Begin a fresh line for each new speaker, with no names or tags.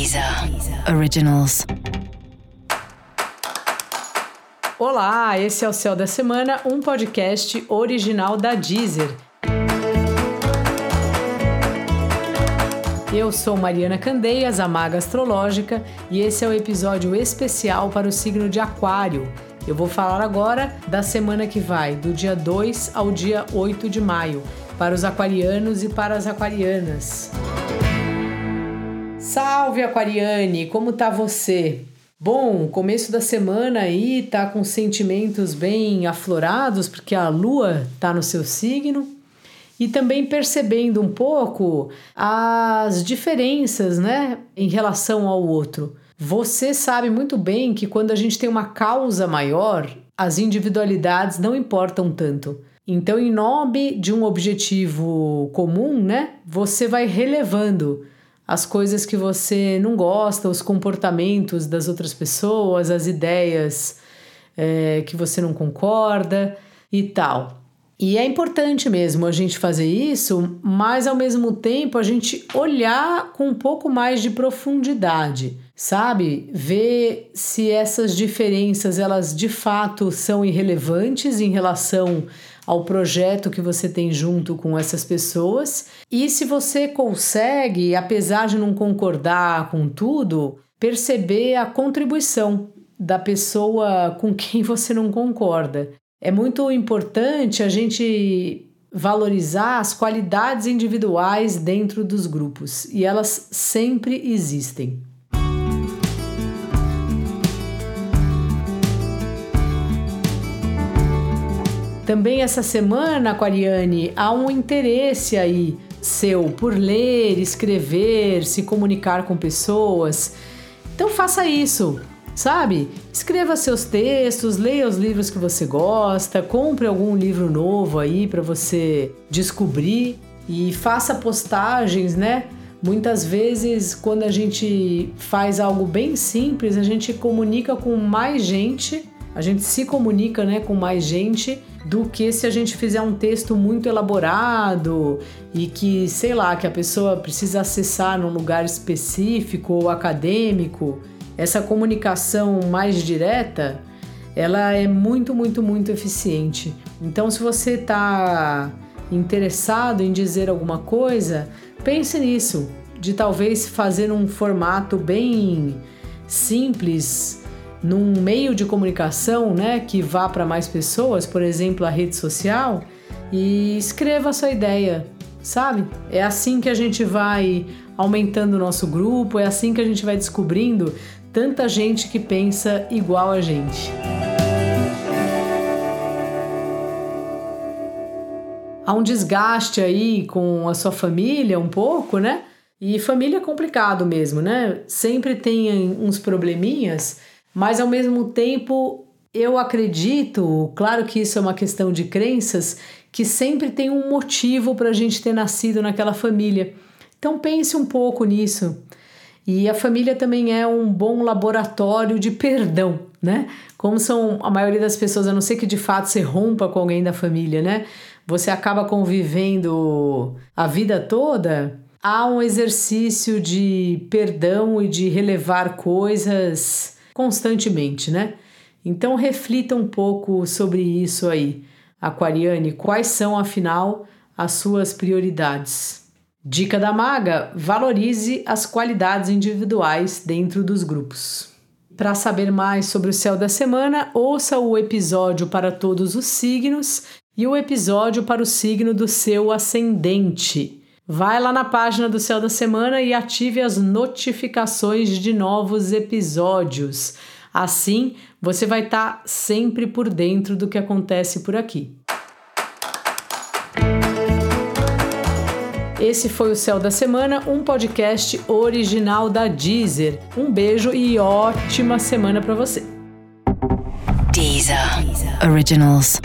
Deezer Originals.
Olá, esse é o Céu da Semana, um podcast original da Deezer. Eu sou Mariana Candeias, a Maga Astrológica, e esse é o episódio especial para o signo de Aquário. Eu vou falar agora da semana que vai, do dia 2 ao dia 8 de maio, para os aquarianos e para as aquarianas. Salve Aquariane, como tá você? Bom, começo da semana aí tá com sentimentos bem aflorados porque a lua tá no seu signo e também percebendo um pouco as diferenças, né, em relação ao outro. Você sabe muito bem que quando a gente tem uma causa maior, as individualidades não importam tanto. Então, em nome de um objetivo comum, né, você vai relevando as coisas que você não gosta, os comportamentos das outras pessoas, as ideias é, que você não concorda e tal. E é importante mesmo a gente fazer isso, mas ao mesmo tempo a gente olhar com um pouco mais de profundidade, sabe? Ver se essas diferenças elas de fato são irrelevantes em relação ao projeto que você tem junto com essas pessoas. E se você consegue, apesar de não concordar com tudo, perceber a contribuição da pessoa com quem você não concorda. É muito importante a gente valorizar as qualidades individuais dentro dos grupos e elas sempre existem. Também essa semana, Aquariane, há um interesse aí seu por ler, escrever, se comunicar com pessoas. Então faça isso, sabe? Escreva seus textos, leia os livros que você gosta, compre algum livro novo aí para você descobrir e faça postagens, né? Muitas vezes, quando a gente faz algo bem simples, a gente comunica com mais gente, a gente se comunica né, com mais gente do que se a gente fizer um texto muito elaborado e que, sei lá, que a pessoa precisa acessar num lugar específico ou acadêmico. Essa comunicação mais direta, ela é muito, muito, muito eficiente. Então, se você está interessado em dizer alguma coisa, pense nisso, de talvez fazer um formato bem simples, num meio de comunicação, né, que vá para mais pessoas, por exemplo, a rede social, e escreva a sua ideia, sabe? É assim que a gente vai aumentando o nosso grupo, é assim que a gente vai descobrindo tanta gente que pensa igual a gente. Há um desgaste aí com a sua família um pouco, né? E família é complicado mesmo, né? Sempre tem uns probleminhas mas ao mesmo tempo, eu acredito, claro que isso é uma questão de crenças, que sempre tem um motivo para a gente ter nascido naquela família. Então pense um pouco nisso. E a família também é um bom laboratório de perdão, né? Como são a maioria das pessoas, a não ser que de fato você rompa com alguém da família, né? Você acaba convivendo a vida toda. Há um exercício de perdão e de relevar coisas constantemente, né? Então reflita um pouco sobre isso aí, Aquariane, quais são afinal as suas prioridades? Dica da maga: valorize as qualidades individuais dentro dos grupos. Para saber mais sobre o céu da semana, ouça o episódio para todos os signos e o episódio para o signo do seu ascendente. Vai lá na página do Céu da Semana e ative as notificações de novos episódios. Assim, você vai estar tá sempre por dentro do que acontece por aqui. Esse foi o Céu da Semana, um podcast original da Deezer. Um beijo e ótima semana para você.
Deezer. Originals.